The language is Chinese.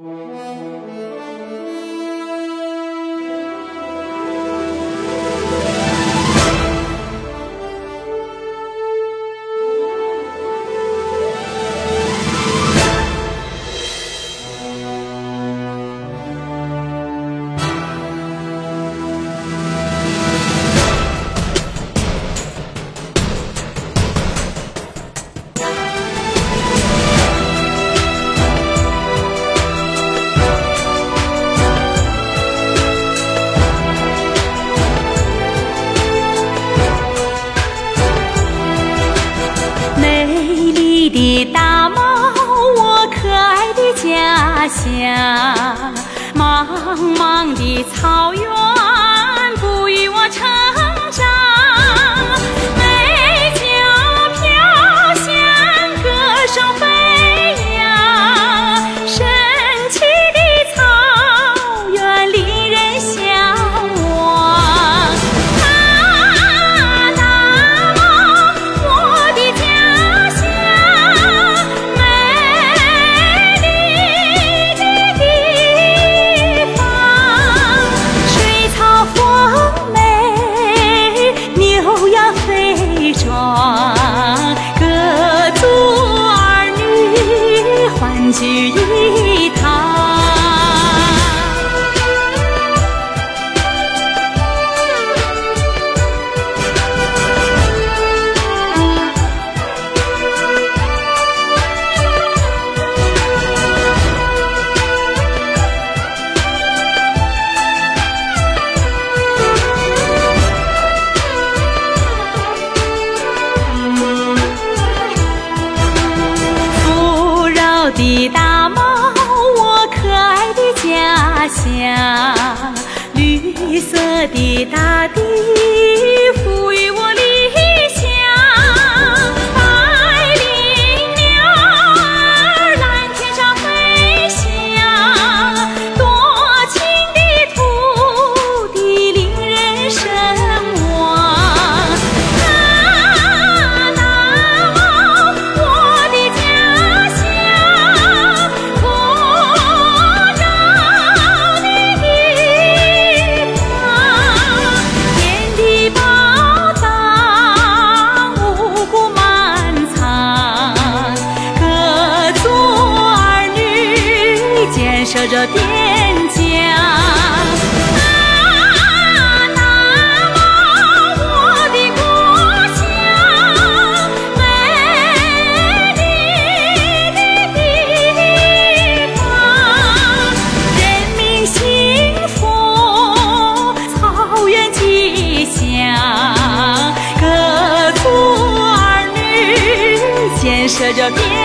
Mm-hmm. 你打猫我可爱的家乡。茫茫的草原不与我唱我的大地。Sẽ.